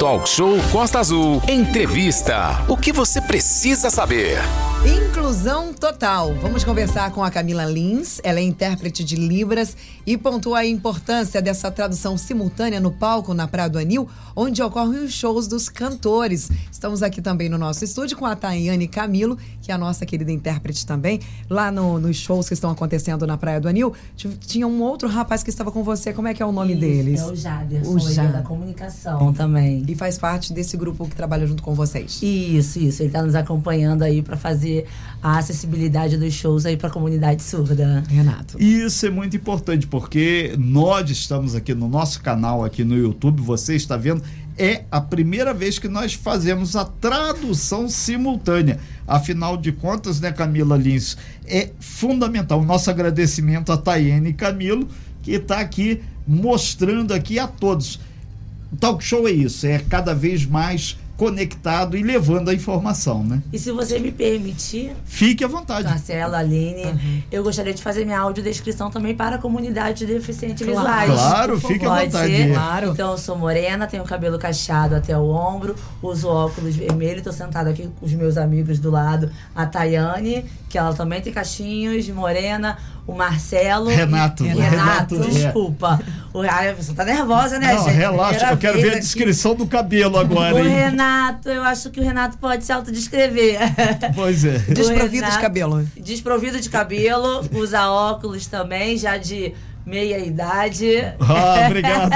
Talk Show Costa Azul. Entrevista. O que você precisa saber? Inclusão total. Vamos conversar com a Camila Lins. Ela é intérprete de Libras e pontua a importância dessa tradução simultânea no palco na Praia do Anil, onde ocorrem os shows dos cantores. Estamos aqui também no nosso estúdio com a Tayane Camilo, que é a nossa querida intérprete também. Lá no, nos shows que estão acontecendo na Praia do Anil, tinha um outro rapaz que estava com você. Como é que é o nome Isso, deles? É o Jaderson, O é Jad- da comunicação também. E faz parte desse grupo que trabalha junto com vocês. Isso, isso. Ele está nos acompanhando aí para fazer a acessibilidade dos shows aí para a comunidade surda. Renato. Isso é muito importante, porque nós estamos aqui no nosso canal, aqui no YouTube, você está vendo, é a primeira vez que nós fazemos a tradução simultânea. Afinal de contas, né, Camila Lins, é fundamental. O nosso agradecimento a Tayane e Camilo, que está aqui mostrando aqui a todos. O talk show é isso, é cada vez mais conectado e levando a informação, né? E se você me permitir, Fique à vontade. Marcelo, Aline, eu gostaria de fazer minha audiodescrição também para a comunidade de deficientes Claro. visuais. Claro, fique à vontade. Ser? Claro. Então, eu sou morena, tenho cabelo cacheado até o ombro, uso óculos vermelhos, estou sentada aqui com os meus amigos do lado, a Tayane, que ela também tem cachinhos, morena, o Marcelo. Renato, e- Renato, Renato, desculpa. O, ai, a pessoa tá nervosa, né, Não, gente? relaxa, eu quero ver a descrição do cabelo agora, O hein? Renato, eu acho que o Renato pode se autodescrever. Pois é. Desprovido de Renato- cabelo. Desprovido de cabelo, usa óculos também, já de meia idade. Ah, obrigado.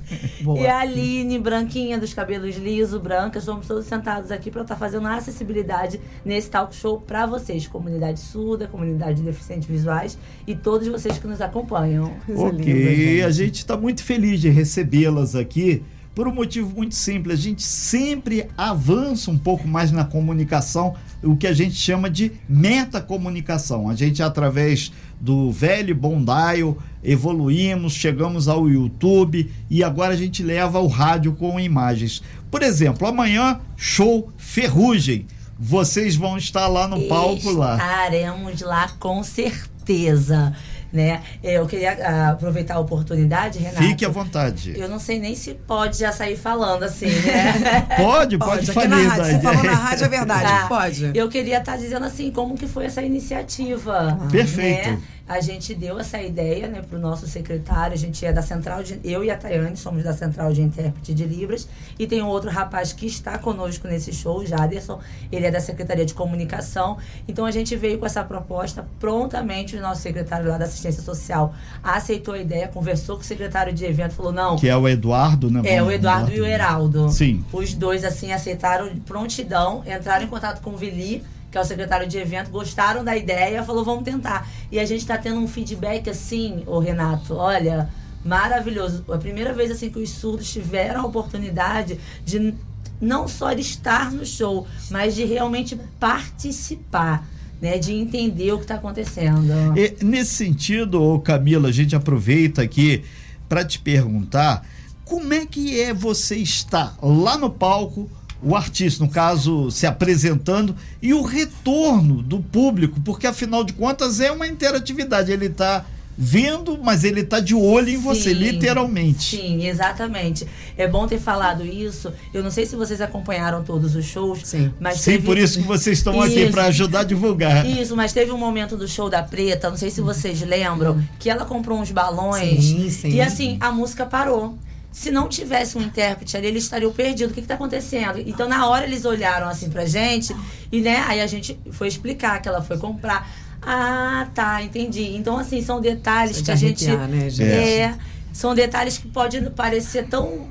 Boa. E a Aline, branquinha, dos cabelos liso, branca, estamos todos sentados aqui para estar fazendo a acessibilidade nesse talk show para vocês, comunidade surda, comunidade de deficientes visuais e todos vocês que nos acompanham. Coisa linda, ok, gente. a gente está muito feliz de recebê-las aqui por um motivo muito simples. A gente sempre avança um pouco mais na comunicação, o que a gente chama de metacomunicação. A gente, através do velho dial, evoluímos, chegamos ao YouTube e agora a gente leva o rádio com imagens. Por exemplo, amanhã, show Ferrugem. Vocês vão estar lá no palco lá. Estaremos lá com certeza. Né? Eu queria ah, aproveitar a oportunidade, Renato. Fique à vontade. Eu não sei nem se pode já sair falando assim, né? Pode, pode, Pode, na da rádio. Você falou na rádio, é verdade. Tá. Pode. Eu queria estar dizendo assim, como que foi essa iniciativa. Perfeito. né? A gente deu essa ideia né, para o nosso secretário, a gente é da Central de. Eu e a Tayane somos da Central de Intérprete de Libras. E tem um outro rapaz que está conosco nesse show, o Jaderson. Ele é da Secretaria de Comunicação. Então a gente veio com essa proposta prontamente. O nosso secretário lá da Assistência Social aceitou a ideia, conversou com o secretário de evento, falou: não, Que é o Eduardo, né? é, o Eduardo e o Heraldo. Sim. Os dois, assim, aceitaram prontidão, entraram em contato com o Vili, que é o secretário de evento, gostaram da ideia, falou, vamos tentar. E a gente está tendo um feedback, assim, ô Renato, olha, maravilhoso. A primeira vez, assim, que os surdos tiveram a oportunidade de não só de estar no show, mas de realmente participar, né? De entender o que está acontecendo. E, nesse sentido, Camila, a gente aproveita aqui para te perguntar como é que é você estar lá no palco, o artista, no caso, se apresentando, e o retorno do público, porque afinal de contas é uma interatividade. Ele está vendo, mas ele está de olho em você, Sim, literalmente. Sim, exatamente. É bom ter falado isso. Eu não sei se vocês acompanharam todos os shows, Sim. mas Sim, teve- por isso que vocês estão aqui, para ajudar a divulgar. Isso, mas teve um momento do show da Preta, não sei se vocês lembram, que ela comprou uns balões Sim, sim. e assim, a música parou. Se não tivesse um intérprete ali, eles estariam perdidos. O que, que tá acontecendo? Então, na hora, eles olharam assim pra gente e, né, aí a gente foi explicar que ela foi comprar. Ah, tá, entendi. Então, assim, são detalhes que a gente. arrepiar, né, gente? É, são detalhes que podem parecer tão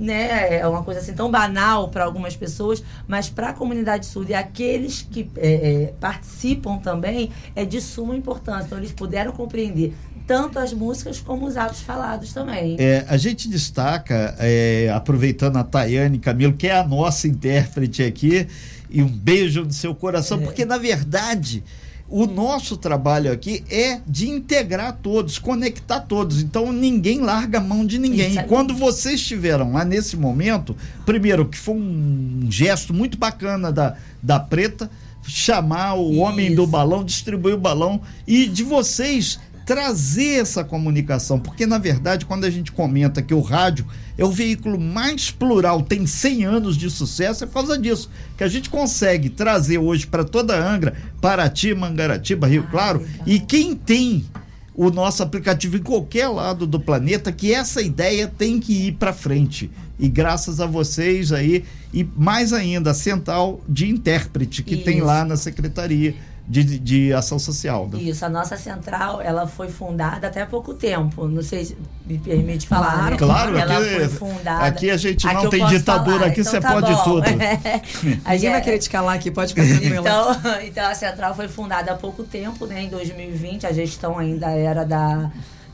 né, é uma coisa assim tão banal para algumas pessoas, mas para a comunidade surda e aqueles que é, é, participam também é de suma importância. Então eles puderam compreender tanto as músicas como os atos falados também. É, a gente destaca, é, aproveitando a Tayane Camilo, que é a nossa intérprete aqui, e um beijo no seu coração, É. porque na verdade o nosso trabalho aqui é de integrar todos, conectar todos. Então ninguém larga a mão de ninguém. Isso E quando vocês estiveram lá nesse momento, primeiro, que foi um gesto muito bacana da, da Preta, chamar o homem do Isso. balão, distribuir o balão e de vocês trazer essa comunicação, porque na verdade, quando a gente comenta que o rádio é o veículo mais plural, tem 100 anos de sucesso, é por causa disso, que a gente consegue trazer hoje para toda a Angra, Paraty, Mangaratiba, Rio Claro, e quem tem o nosso aplicativo em qualquer lado do planeta, que essa ideia tem que ir para frente. E graças a vocês aí, e mais ainda, a central de intérprete que tem Isso. lá na Secretaria de, de Ação Social. né? Isso, a nossa central, ela foi fundada até há pouco tempo. Não sei se me permite falar. Claro, né? Claro, ela aqui- foi fundada. aqui a gente não eu tem ditadura, falar, aqui então você tá pode bom. tudo. A gente- vai querer te calar aqui, pode ficar tranquila. Então, então a central foi fundada há pouco tempo, né? Em 2020, a gestão ainda era da,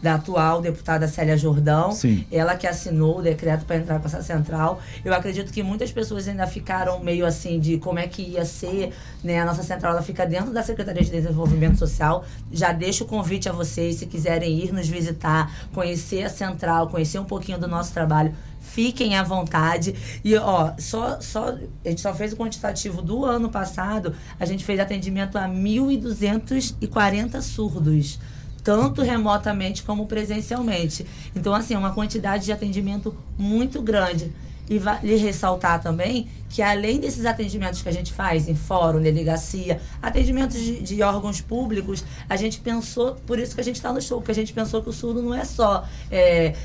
da atual deputada Célia Jordão. Sim. Ela que assinou o decreto para entrar com essa central. Eu acredito que muitas pessoas ainda ficaram meio assim de como é que ia ser, né? A nossa central ela fica dentro da Secretaria de Desenvolvimento Social. Já deixo o convite a vocês, se quiserem ir nos visitar, conhecer a central, conhecer um pouquinho do nosso trabalho. Fiquem à vontade. E, ó, só, só, a gente só fez o quantitativo do ano passado, a gente fez atendimento a 1.240 surdos. Tanto remotamente como presencialmente. Então, assim, é uma quantidade de atendimento muito grande. E vale ressaltar também que, além desses atendimentos que a gente faz em fórum, delegacia, atendimentos de, de órgãos públicos, a gente pensou, por isso que a gente está no show, porque a gente pensou que o surdo não é só é,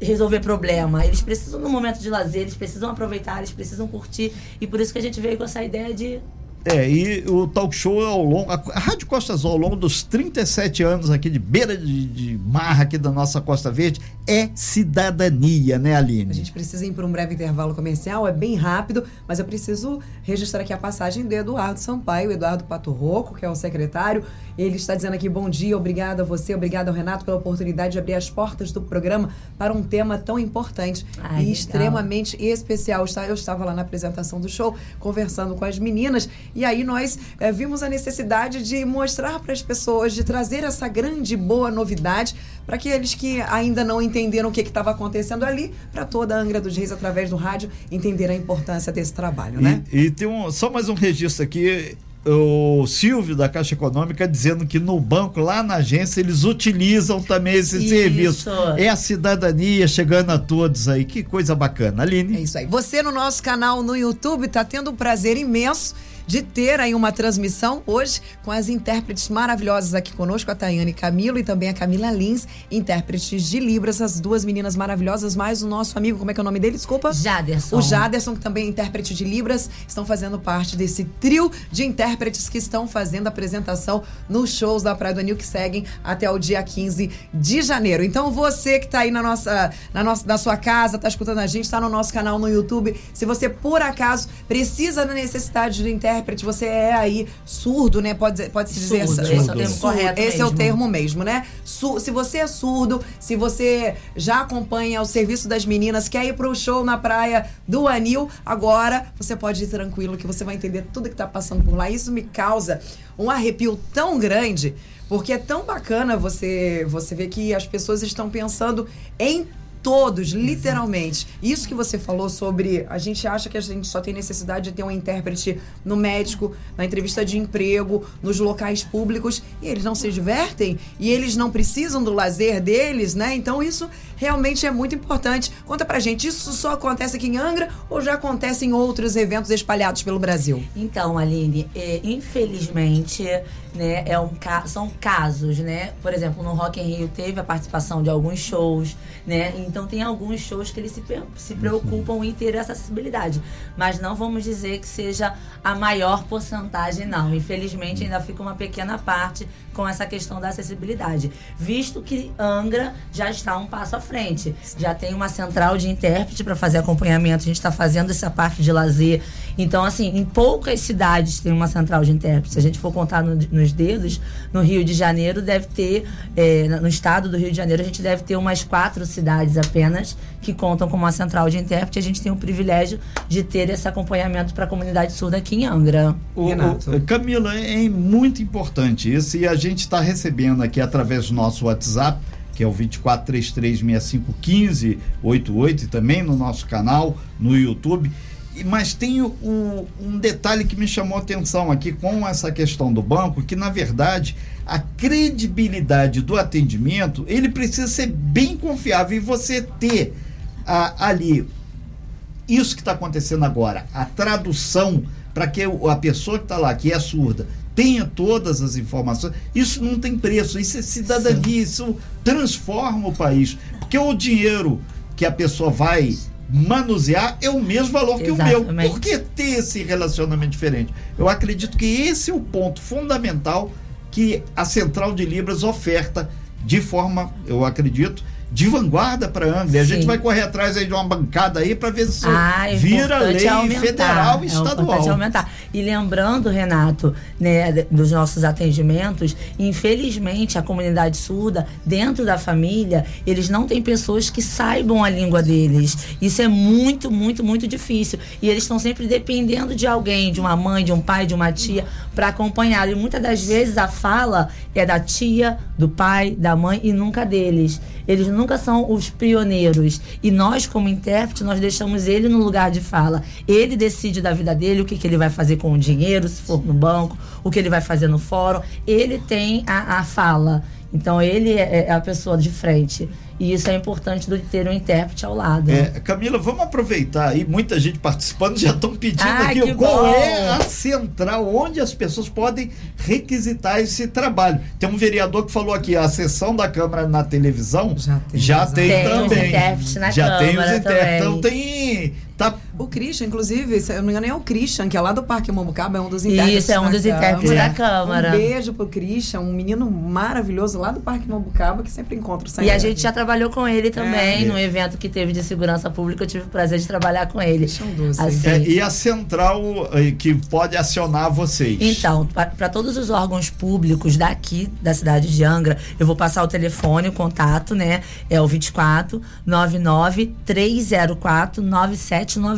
resolver problema. Eles precisam, no momento de lazer, eles precisam aproveitar, eles precisam curtir. E por isso que a gente veio com essa ideia de É, e o talk show ao longo. A, Rádio Costa Azul, ao longo dos 37 anos aqui de beira de, de mar aqui da nossa Costa Verde, é cidadania, né, Aline? A gente precisa ir para um breve intervalo comercial, é bem rápido, mas eu preciso registrar aqui a passagem do Eduardo Sampaio, Eduardo Pato Rocco, que é o secretário. Ele está dizendo aqui: bom dia, obrigado a você, obrigado ao Renato pela oportunidade de abrir as portas do programa para um tema tão importante Ai, e legal. extremamente especial. Está- Eu estava lá na apresentação do show, conversando com as meninas, e aí nós eh, vimos a necessidade de mostrar para as pessoas, de trazer essa grande boa novidade para aqueles que ainda não entenderam o que estava acontecendo ali, para toda a Angra dos Reis, através do rádio, entender a importância desse trabalho, né? E, e tem um, só mais um registro aqui. O Silvio da Caixa Econômica dizendo que no banco, lá na agência, eles utilizam também esse Isso. serviço. É a cidadania chegando a todos aí. Que coisa bacana. É Aline. isso aí. Você no nosso canal no YouTube está tendo um prazer imenso de ter aí uma transmissão hoje com as intérpretes maravilhosas aqui conosco, a Tayane Camilo e também a Camila Lins, intérpretes de Libras, as duas meninas maravilhosas, mais o nosso amigo, como é que é o nome dele? Desculpa. Jaderson. O Jaderson, que também é intérprete de Libras, estão fazendo parte desse trio de intérpretes que estão fazendo apresentação nos shows da Praia do Anil que seguem até o dia 15 de janeiro. Então, você que está aí na nossa, na nossa, na sua casa, está escutando a gente, está no nosso canal no YouTube. Se você, por acaso, precisa da necessidade de intérprete, você é aí surdo, né? Pode, pode se dizer Surdo, essa- esse é o termo surdo. correto Esse é o mesmo. termo mesmo, né? Su- se você é surdo, se você já acompanha o serviço das meninas, quer ir pro show na praia do Anil, agora você pode ir tranquilo que você vai entender tudo que tá passando por lá. Isso me causa um arrepio tão grande, porque é tão bacana você você ver que as pessoas estão pensando em todos, literalmente. Isso que você falou sobre. A gente acha que a gente só tem necessidade de ter um intérprete no médico, na entrevista de emprego, nos locais públicos, e eles não se divertem, e eles não precisam do lazer deles, né? Então isso realmente é muito importante. Conta pra gente, isso só acontece aqui em Angra ou já acontece em outros eventos espalhados pelo Brasil? Então, Aline, é, infelizmente, né, é um ca- são casos, né? Por exemplo, no Rock in Rio teve a participação de alguns shows, né? Então tem alguns shows que eles se, se preocupam em ter essa acessibilidade. Mas não vamos dizer que seja a maior porcentagem, não. Infelizmente, ainda fica uma pequena parte com essa questão da acessibilidade. Visto que Angra já está um passo à frente. Já tem uma central de intérprete para fazer acompanhamento. A gente está fazendo essa parte de lazer. Então, assim, em poucas cidades tem uma central de intérprete. Se a gente for contar no- nos dedos, no Rio de Janeiro deve ter, é, no estado do Rio de Janeiro, a gente deve ter umas quatro cidades apenas que contam com uma central de intérprete. A gente tem o privilégio de ter esse acompanhamento para a comunidade surda aqui em Angra. O- Renato. o- Camila, é muito importante isso e a gente está recebendo aqui através do nosso WhatsApp, que é o 2433651588 e também no nosso canal no YouTube, mas tem o, um detalhe que me chamou a atenção aqui com essa questão do banco, que na verdade a credibilidade do atendimento ele precisa ser bem confiável e você ter a, ali isso que está acontecendo agora, a tradução para que a pessoa que está lá, que é surda, tenha todas as informações, isso não tem preço, isso é cidadania, Sim. isso transforma o país. Porque o dinheiro que a pessoa vai manusear é o mesmo valor Exatamente. que o meu. Por que ter esse relacionamento diferente? Eu acredito que esse é o ponto fundamental que a Central de Libras oferta de forma, eu acredito, de vanguarda para a Angra. A gente vai correr atrás aí de uma bancada aí para ver se ah, é vira lei aumentar, federal e é estadual. aumentar. E lembrando, Renato, né, dos nossos atendimentos, infelizmente a comunidade surda, dentro da família, eles não têm pessoas que saibam a língua deles. Isso é muito, muito, muito difícil. E eles estão sempre dependendo de alguém, de uma mãe, de um pai, de uma tia, para acompanhar. E muitas das vezes a fala é da tia, do pai, da mãe e nunca deles. Eles nunca são os pioneiros. E nós, como intérprete, nós deixamos ele no lugar de fala. Ele decide da vida dele o que, que ele vai fazer com o dinheiro, se for no banco, o que ele vai fazer no fórum. Ele tem a, a fala. Então ele é, é a pessoa de frente. E isso é importante do ter um intérprete ao lado. É, Camila, vamos aproveitar aí, muita gente participando, já estão pedindo ah, aqui qual bom. é a central onde as pessoas podem requisitar esse trabalho. Tem um vereador que falou aqui, a sessão da Câmara na televisão já tem, já tem, tem também. Os intérpretes na já Câmara tem os intérpretes. Então tem. O Christian, inclusive, se eu não me engano, é o Christian, que é lá do Parque Mombucaba, é um dos intérpretes. Isso, é um dos intérpretes da Câmara. Um beijo pro Christian, um menino maravilhoso lá do Parque Mombucaba, que sempre encontra o E a gente já trabalhou com ele também, é. no evento que teve de segurança pública, eu tive o prazer de trabalhar com ele. Doce. Assim. É, e a central eh, que pode acionar vocês? Então, para todos os órgãos públicos daqui, da cidade de Angra, eu vou passar o telefone, o contato, né? É o 24 99 304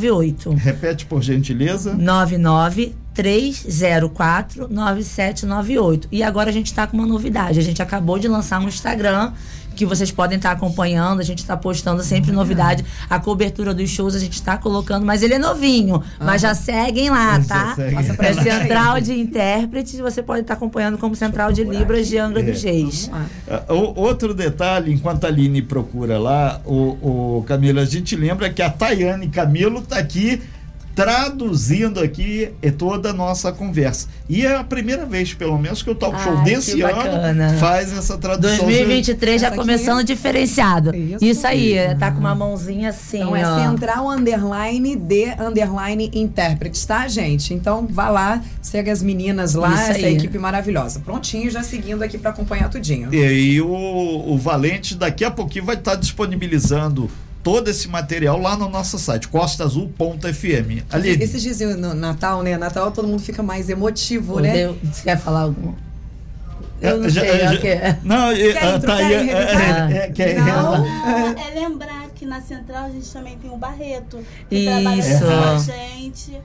9798. Repete, por gentileza. 99 304 9798. E agora a gente está com uma novidade. A gente acabou de lançar um Instagram que vocês podem estar tá acompanhando. A gente está postando sempre uhum. novidade. A cobertura dos shows a gente está colocando, mas ele é novinho. Uhum. Mas já seguem lá, tá? Segue. É Central de Intérpretes. Você pode estar tá acompanhando como Central de Libras de Angra é. dos Reis. Uh, outro detalhe, enquanto a Aline procura lá, o, o Camila, a gente lembra que a Tayane Camilo está aqui traduzindo aqui é toda a nossa conversa. E é a primeira vez, pelo menos, que o talk show Ai, desse ano faz essa tradução. 2023 já começando é... diferenciado. Isso, Isso aí, uhum. tá com uma mãozinha assim. Então é central underline de underline intérpretes, tá, gente? Então vá lá, segue as meninas lá, Isso essa aí. equipe maravilhosa. Prontinho, já seguindo aqui para acompanhar tudinho. E, e o, o Valente daqui a pouquinho vai estar tá disponibilizando todo esse material lá no nosso site, costaazul.fm. Ali. Esses dias no Natal, né? Natal todo mundo fica mais emotivo, né? Deus, você quer falar algum? Eu não já, sei, já, okay. Não, quer, tá aí, é, é, é, não. é lembrar que na Central a gente também tem o Barreto, que Isso. trabalha com a gente.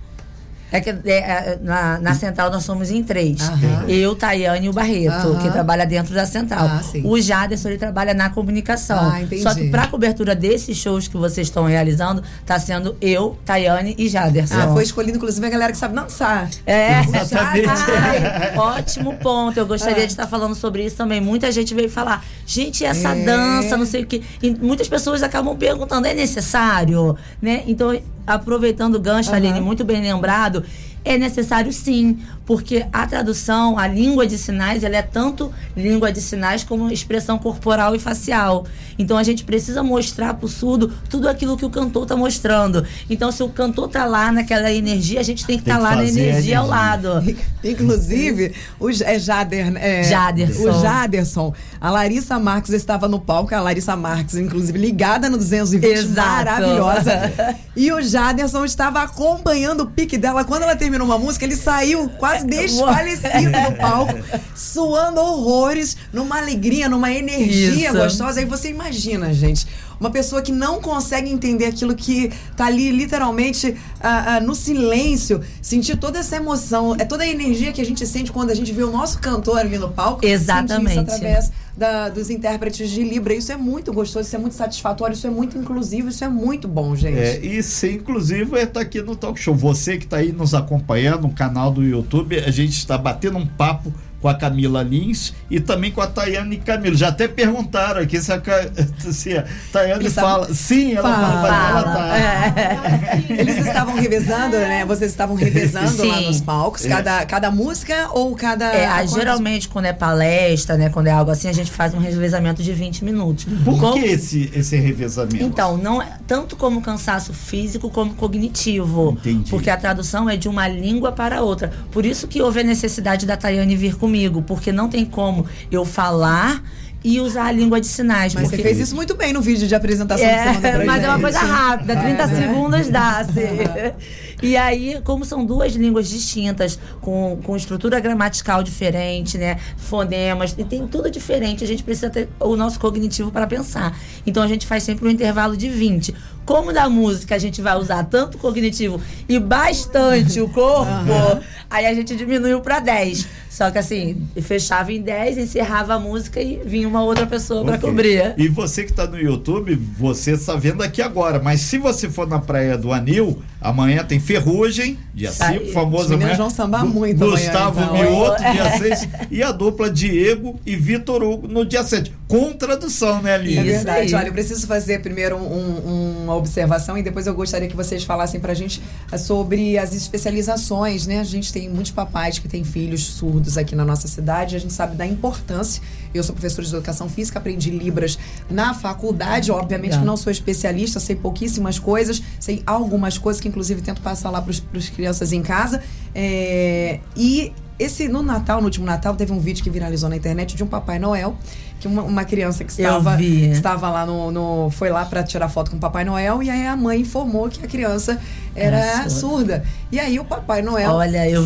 É que é, é, na, na central nós somos em três. Uhum. Eu, Tayane e o Barreto, uhum. que trabalha dentro da central. Ah, o Jaderson, ele trabalha na comunicação. Ah, Só que para cobertura desses shows que vocês estão realizando, tá sendo eu, Tayane e Jaderson. Ah, foi escolhido, inclusive, a galera que sabe dançar. É, Ai, ótimo ponto. Eu gostaria é. de estar falando sobre isso também. Muita gente veio falar, gente, essa é. dança, não sei o quê. E muitas pessoas acabam perguntando, é necessário? Né? Então, aproveitando o gancho, uhum. Aline, muito bem lembrado, é necessário sim, porque a tradução, a língua de sinais, ela é tanto língua de sinais como expressão corporal e facial. Então a gente precisa mostrar para o surdo tudo aquilo que o cantor está mostrando. Então se o cantor está lá naquela energia, a gente tem que estar tá lá na energia, ao lado. Inclusive, o é Jader, é, Jaderson. o Jaderson, a Larissa Marques estava no palco, a Larissa Marques, inclusive, ligada no 220, Exato. maravilhosa. e o Jaderson estava acompanhando o pique dela. Quando ela terminou uma música, ele saiu quase desfalecido no palco, suando horrores, numa alegria, numa energia Isso. gostosa. Aí você imagina, gente, uma pessoa que não consegue entender aquilo que tá ali literalmente ah, ah, no silêncio, sentir toda essa emoção, é toda a energia que a gente sente quando a gente vê o nosso cantor ali no palco. Exatamente. isso através da- dos intérpretes de Libra. Isso é muito gostoso, isso é muito satisfatório, isso é muito inclusivo, isso é muito bom, gente. É, e ser inclusivo é estar aqui no Talk Show. Você que está aí nos acompanhando no canal do YouTube, a gente está batendo um papo com a Camila Lins e também com a Tayane Camilo. Já até perguntaram aqui se a, se a Tayane Eles fala. Sim, ela fala, mas ela Fala. tá. É. Eles estavam revezando, né? Vocês estavam revezando lá nos palcos, cada, cada música ou cada. É, quantos- geralmente quando é palestra, né, quando é algo assim, a gente faz um revezamento de 20 minutos. Por Como- que esse, esse revezamento? Então, não é tanto como cansaço físico como cognitivo. Entendi. Porque a tradução é de uma língua para outra. Por isso que houve a necessidade da Tayane vir comigo, porque não tem como eu falar e usar a língua de sinais. Mas porque... você fez isso muito bem no vídeo de apresentação que você É, mas é uma gente. coisa rápida, 30 né? segundos dá. assim. E aí, como são duas línguas distintas, com, com estrutura gramatical diferente, né? Fonemas, e tem tudo diferente, a gente precisa ter o nosso cognitivo para pensar. Então a gente faz sempre um intervalo de 20. Como da música a gente vai usar tanto o cognitivo e bastante o corpo, aí a gente diminuiu para 10. Só que assim, fechava em 10, encerrava a música e vinha uma outra pessoa para Ok. cobrir. E você que está no YouTube, você está vendo aqui agora. Mas se você for na praia do Anil, amanhã tem Ferrugem, dia Aí, 5, famoso os meninos amanhã. vão sambar Gu- muito amanhã, Gustavo então. Mioto, É. dia 6. E a dupla Diego e Vitor Hugo no dia 7. Com tradução, né, É Aline? Isso verdade. Olha, eu preciso fazer primeiro um- um- uma observação e depois eu gostaria que vocês falassem pra gente eh, sobre as especializações, né? A gente tem muitos papais que têm filhos surdos aqui na nossa cidade, a gente sabe da importância. Eu sou professora de educação física, aprendi Libras na faculdade, obviamente Legal. que não sou especialista, sei pouquíssimas coisas, sei algumas coisas que inclusive tento passar lá para as crianças em casa. É, e esse no Natal, no último Natal, teve um vídeo que viralizou na internet de um Papai Noel, que uma, uma criança que estava vi. estava lá no, no- foi lá para tirar foto com o Papai Noel e aí a mãe informou que a criança era Era surda. surda. E aí o Papai Noel Olha, eu vi.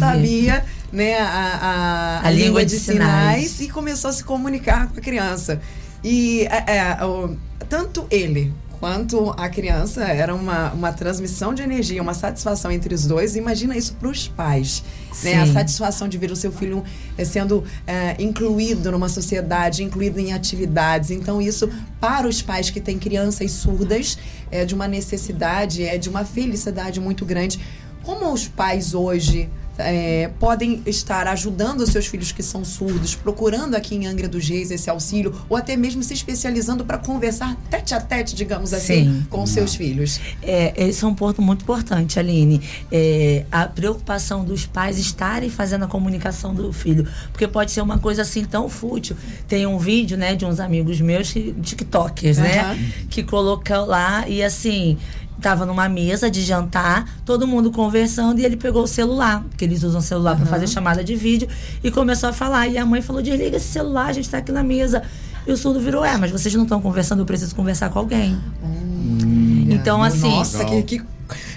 Né, a, a, A língua de sinais. e começou a se comunicar com a criança. E é, é, o- tanto ele quanto a criança era uma, uma transmissão de energia, uma satisfação entre os dois. Imagina isso para os pais. Né? A satisfação de ver o seu filho eh, sendo eh, incluído numa sociedade, incluído em atividades. Então, isso, para os pais que têm crianças surdas, é de uma necessidade, é de uma felicidade muito grande. Como os pais hoje eh, podem estar ajudando os seus filhos que são surdos, procurando aqui em Angra dos Reis esse auxílio, ou até mesmo se especializando para conversar tete a tete, digamos assim, Sim. com os seus filhos? É, esse é um ponto muito importante, Aline. É, a preocupação dos pais estarem fazendo a comunicação do filho. Porque pode ser uma coisa assim tão fútil. Tem um vídeo, né, de uns amigos meus, que- TikTokers, Aham. né? Que colocou lá e assim. Tava numa mesa de jantar, todo mundo conversando e ele pegou o celular, porque eles usam celular para fazer chamada de vídeo, e começou a falar. E a mãe falou: desliga esse celular, a gente tá aqui na mesa. E o surdo virou: é, mas vocês não estão conversando, eu preciso conversar com alguém. Então, assim. Nossa, que, que-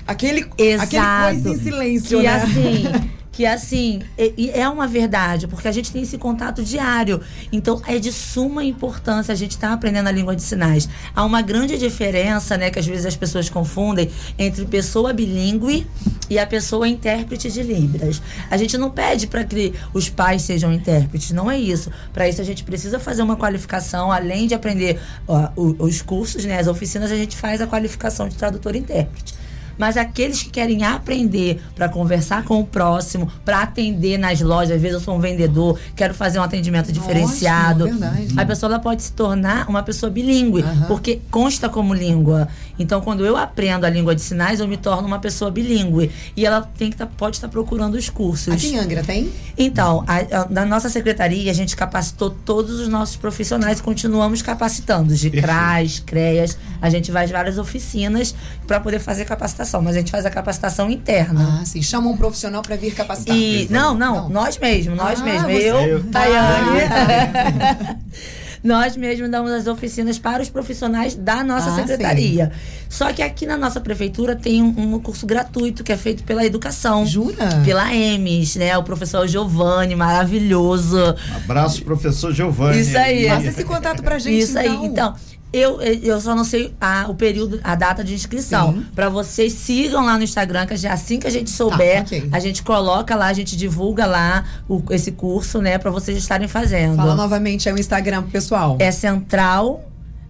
aquele, aquele Exato. coisa em silêncio, que né? assim, que assim, e é uma verdade, porque a gente tem esse contato diário. Então é de suma importância a gente estar aprendendo a língua de sinais. Há uma grande diferença, né, que às vezes as pessoas confundem entre pessoa bilíngue e a pessoa intérprete de libras. A gente não pede para que os pais sejam intérpretes, não é isso. Para isso a gente precisa fazer uma qualificação, além de aprender ó, os cursos, né, as oficinas, a gente faz a qualificação de tradutor e intérprete. Mas aqueles que querem aprender para conversar com o próximo, para atender nas lojas, às vezes eu sou um vendedor, quero fazer um atendimento diferenciado. Ótimo, verdade. a pessoa ela pode se tornar uma pessoa bilíngue, Aham. porque consta como língua. Então, quando eu aprendo a língua de sinais, eu me torno uma pessoa bilíngue. E ela tem que tá- pode estar procurando os cursos. Aqui em Angra tem? Então, a- a- na nossa secretaria, a gente capacitou todos os nossos profissionais e continuamos capacitando, de. CRAS, CREAS. A gente vai às várias oficinas para poder fazer capacitação, mas a gente faz a capacitação interna. Ah, sim. Chama um profissional para vir capacitar. E não, não, Não. nós mesmos, nós Ah, mesmos. você- Eu, Eu- Tayane. Ah, nós mesmos damos as oficinas para os profissionais da nossa Ah, secretaria. Só que aqui na nossa prefeitura tem um, um curso gratuito que é feito pela educação. Jura? Pela EMES, né? O professor Giovanni, maravilhoso. Um abraço, professor Giovanni. Isso aí. Passa esse contato pra gente, Isso aí. então. Eu, eu só não sei a, o período, a data de inscrição. Pra vocês sigam lá no Instagram, que já assim que a gente souber, Tá, ok. a gente coloca lá, a gente divulga lá o- esse curso, né, pra vocês estarem fazendo. Fala novamente aí o Instagram pessoal. É central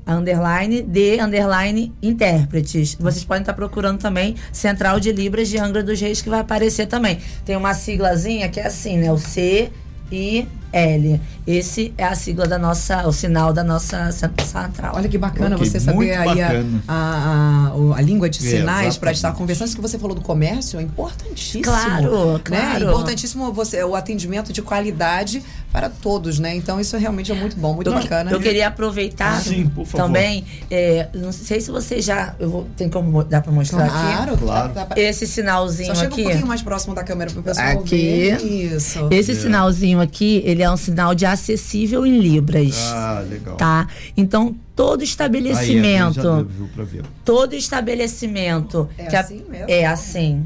underline de underline intérpretes. Vocês podem estar procurando também Central de Libras de Angra dos Reis que vai aparecer também. Tem uma siglazinha que é assim, né? O C I L. Esse é a sigla da nossa, o sinal da nossa cen- central. Olha que bacana Ok, você saber aí a, a, a- a língua de É, sinais para exatamente. estar conversando. Isso que você falou do comércio é importantíssimo. Claro, né? claro. Importantíssimo você, o atendimento de qualidade para todos, né? Então isso realmente é muito bom, muito eu, bacana. eu queria aproveitar Sim, por favor. também. é, não sei se você já. Eu vou, tem como mo- dar pra mostrar aqui? Claro, Claro. Esse sinalzinho Só chega aqui. um pouquinho mais próximo da câmera para o pessoal Aqui. ver. Isso. Esse sinalzinho aqui, ele é um sinal de acessível em libras. Ah, legal. Tá? Então, todo Aí, estabelecimento, já viu pra ver. todo estabelecimento É que a- assim mesmo? é assim.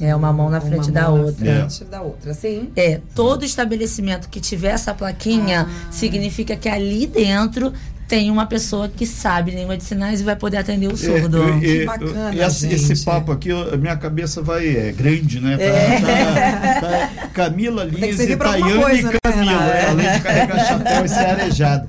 É uma mão na Uma frente mão da na outra. frente da outra, sim. É, todo estabelecimento que tiver essa plaquinha Ah. significa que ali dentro tem uma pessoa que sabe língua de sinais e vai poder atender o surdo. É, Que bacana, esse, gente. esse papo aqui, a minha cabeça vai é grande, né? Tá- tá- tá Camila que Lins servir e pra alguma Tayane né, e Camila, Renato? é, além de carregar chapéu e ser arejada.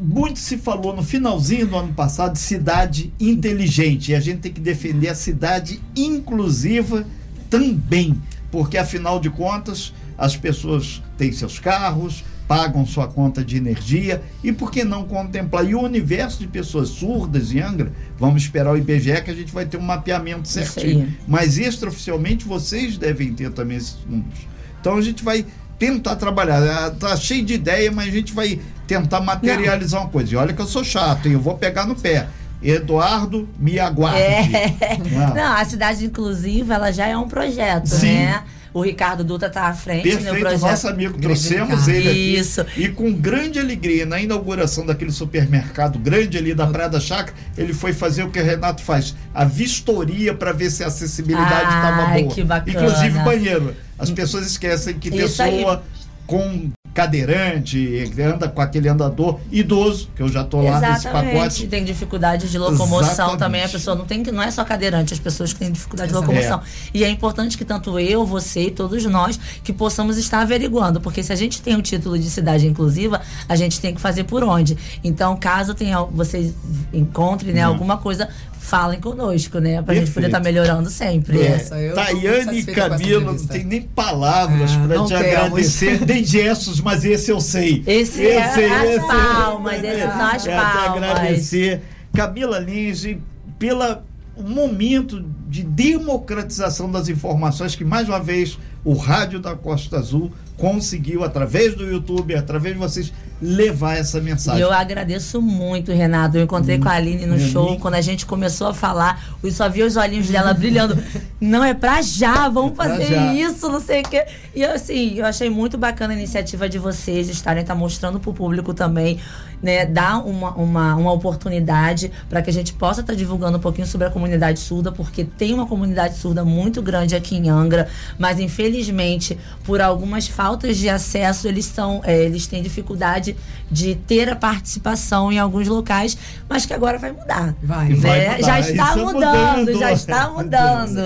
Muito se falou no finalzinho do ano passado de cidade inteligente. E a gente tem que defender a cidade inclusiva também. Porque, afinal de contas, as pessoas têm seus carros, pagam sua conta de energia. E por que não contemplar? E o universo de pessoas surdas em Angra, vamos esperar o IBGE que a gente vai ter um mapeamento certinho. Mas extraoficialmente vocês devem ter também esses números. Então a gente vai tentar trabalhar. Ah, Tá cheio de ideia, mas a gente vai tentar materializar uma coisa. E olha que eu sou chato, hein? Eu vou pegar no pé. Eduardo, me aguarde. É. Ah, Não, a cidade inclusiva, ela já é um projeto, Sim. né? O Ricardo Dutra tá à frente, né? Perfeito, projeto. nosso amigo, trouxemos ele aqui. Isso. E com grande alegria, na inauguração daquele supermercado grande ali da Praia da Chácara, ele foi fazer o que o Renato faz, a vistoria para ver se a acessibilidade estava boa. que bacana. Inclusive banheiro. As pessoas esquecem que Isso pessoa com cadeirante, anda com aquele andador idoso, que eu já tô lá nesse Exatamente. pacote. Tem dificuldade de locomoção Exatamente. também. A pessoa não tem que não é só cadeirante, as pessoas que têm dificuldade de Exato. locomoção. E é importante que tanto eu, você e todos nós que possamos estar averiguando, porque se a gente tem o título de cidade inclusiva, a gente tem que fazer por onde. Então, caso tenha vocês encontrem né, Hum. alguma coisa, falem conosco, né, pra gente poder Perfeito. estar melhorando sempre. É, Nossa, Tayane e Camilo, não tem nem palavras Ah, para te temos. agradecer, nem gestos, mas esse eu sei. Esse é as palmas, esses são as É, te palmas. agradecer. Camila Lins, e pela momento de democratização das informações que, mais uma vez, o Rádio da Costa Azul conseguiu, através do YouTube, através de vocês, levar essa mensagem. eu agradeço muito, Renato. Eu encontrei com a Aline no Hum, show. Quando a gente começou a falar, eu só vi os olhinhos dela brilhando. Não, é pra já, vamos É pra fazer já. isso, não sei o quê. E assim, eu achei muito bacana a iniciativa de vocês estarem tá mostrando pro público também, né? Dar uma, uma, uma oportunidade para que a gente possa estar divulgando um pouquinho sobre a comunidade surda, porque tem uma comunidade surda muito grande aqui em Angra, mas infelizmente, por algumas faltas de acesso, eles são, é, eles têm dificuldade de ter a participação em alguns locais, mas que agora vai mudar. Vai. E vai né? mudar, Já está é mudando, mudando. já está mudando.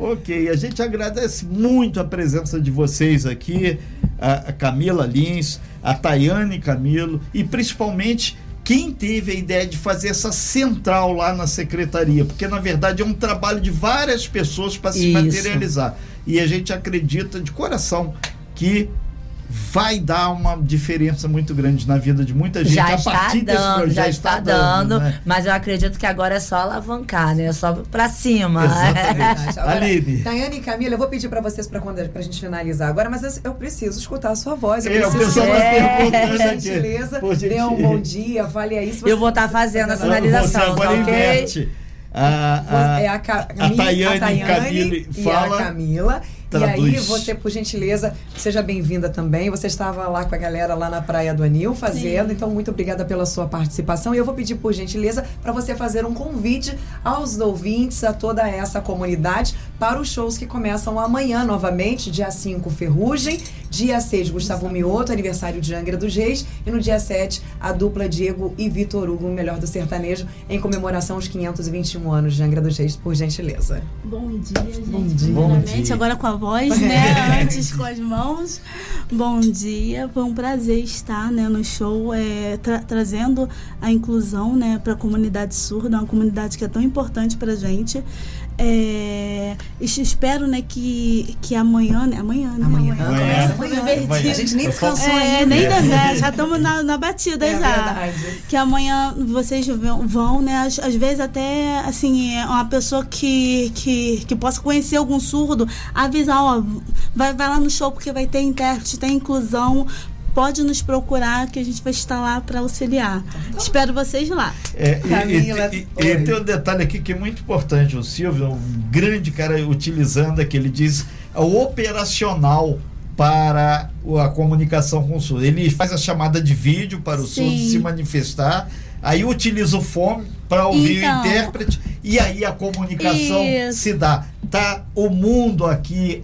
Ok, a gente agradece muito a presença de vocês aqui, a a Camila Lins, a Tayane Camilo e principalmente quem teve a ideia de fazer essa central lá na secretaria, porque na verdade é um trabalho de várias pessoas para se Isso. materializar. E a gente acredita de coração que vai dar uma diferença muito grande na vida de muita gente Já a está partir desse dando, projeto. já está dando, né? mas eu acredito que agora é só alavancar, né? É só pra cima. Exatamente. Agora, Aline. Tayane e Camila, eu vou pedir pra vocês pra quando pra gente finalizar agora, mas eu, eu preciso escutar a sua voz. Eu É, o preciso que tá você, perguntando por aqui. gentileza, dê um bom dia, fale aí. se você- Eu vou estar fazendo a Você- sinalização, Você agora tá ok? inverte. A, a, é a, Ca- a Tayane, a Tayane Camille e fala. a Camila. Traduz. E aí, você, por gentileza, seja bem-vinda também. Você estava lá com a galera lá na Praia do Anil fazendo, Sim. então muito obrigada pela sua participação. E eu vou pedir, por gentileza, para você fazer um convite aos ouvintes, a toda essa comunidade, para os shows que começam amanhã novamente, dia 5, Ferrugem, dia 6, Gustavo Mioto, aniversário de Angra dos Reis, e no dia 7, a dupla Diego e Vitor Hugo, o melhor do sertanejo, em comemoração aos 521 anos de Angra dos Reis, por gentileza. Bom dia, gente. Bom dia. Primeiramente, Bom dia. agora com a voz, né? Antes com as mãos. Bom dia. Foi um prazer estar né, no show, é, tra- trazendo a inclusão né, para a comunidade surda, uma comunidade que é tão importante para gente. É, es- espero né, que, que amanhã, né? Amanhã, né? Amanhã, Amanhã. começa Tô me amanhã. perdi. A gente nem descansou É, ainda. nem É. né, já estamos na, na batida É já. verdade. Que amanhã vocês vão, vão, né? Às, às vezes até, assim, é uma pessoa que, que, que possa conhecer algum surdo, avisar, ó, vai, vai lá no show porque vai ter intérprete, tem inclusão. Pode nos procurar que a gente vai estar lá para auxiliar. Espero vocês lá. É, Camila, e, e- e tem um detalhe aqui que é muito importante. O Silvio, um grande cara utilizando aqui, ele diz é o operacional para a comunicação com o surdo. Ele faz a chamada de vídeo para o Sim. se manifestar, aí utiliza o fone para ouvir Então. o intérprete e aí a comunicação Isso. se dá. Tá o mundo aqui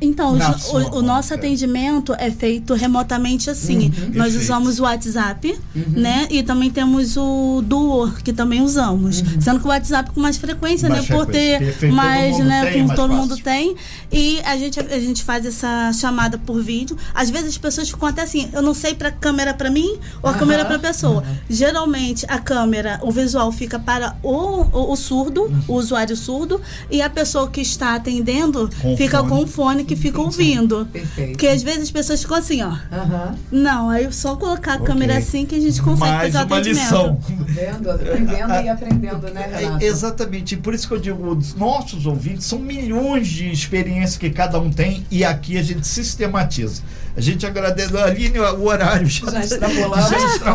Então, o- o, nosso atendimento é feito remotamente assim. Nós Uhum. Perfeito. usamos o WhatsApp, né? E também temos o Duo, que também usamos. Sendo que o WhatsApp com mais frequência, Mais né? Por frequência. ter Perfeito. mais, Todo né? tem, como todo fácil. mundo tem. E a gente, a gente faz essa chamada por vídeo. Às vezes as pessoas ficam até assim, eu não sei pra câmera pra mim ou a câmera pra pessoa. Geralmente a câmera, o visual fica para o, o, o surdo, Uhum. o usuário surdo, e a pessoa que está atendendo Com fica fone. com o fone que fica ouvindo. Perfeito. Porque às vezes as pessoas ficam assim, ó. Aham. Não, aí só colocar a Ok. câmera assim que a gente consegue mais fazer o uma atendimento. lição. Vendo, aprendendo e aprendendo, né, É, Renato? exatamente, por isso que eu digo, os nossos ouvintes são milhões de experiências que cada um tem e aqui a gente sistematiza. A gente agradece, Aline, o horário já, Já extrapolou.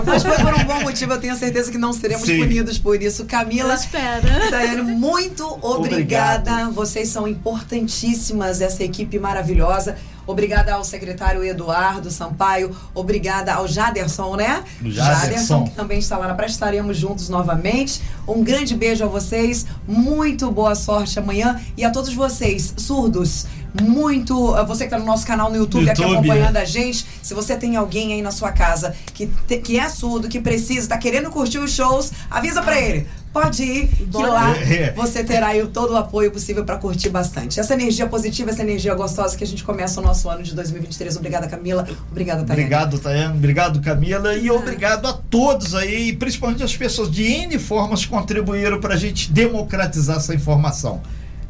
Mas foi por um bom motivo, eu tenho certeza que não seremos Sim. punidos por isso. Eu Camila, espero. Daiane, muito obrigada. Vocês são importantíssimas, essa equipe maravilhosa. Obrigada ao secretário Eduardo Sampaio. Obrigada ao Jaderson, né? O Jaderson. que também está lá na praia. Estaremos juntos novamente. Um grande beijo a vocês. Muito boa sorte amanhã. E a todos vocês, surdos. Muito. Você que está no nosso canal no YouTube, aqui YouTube, acompanhando é. a gente. Se você tem alguém aí na sua casa que, te- que é surdo, que precisa, tá querendo curtir os shows, avisa pra ele. Pode ir, que lá É. você terá aí todo o apoio possível pra curtir bastante. Essa energia positiva, essa energia gostosa que a gente começa o nosso ano de 2023. Obrigada, Camila. Obrigada, Tayane. Obrigado, Tayane. Obrigado, Camila. E obrigado a todos aí, principalmente as pessoas de N formas que contribuíram para a gente democratizar essa informação.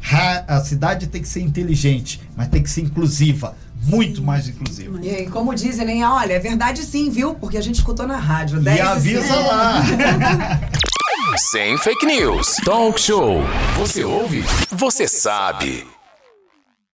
Ra- A cidade tem que ser inteligente, mas tem que ser inclusiva. Muito mais inclusiva. E aí, como dizem, né? Olha, é verdade sim, viu? Porque a gente escutou na rádio. E 10 avisa lá. Sem fake news. Talk show. Você ouve? Você sabe.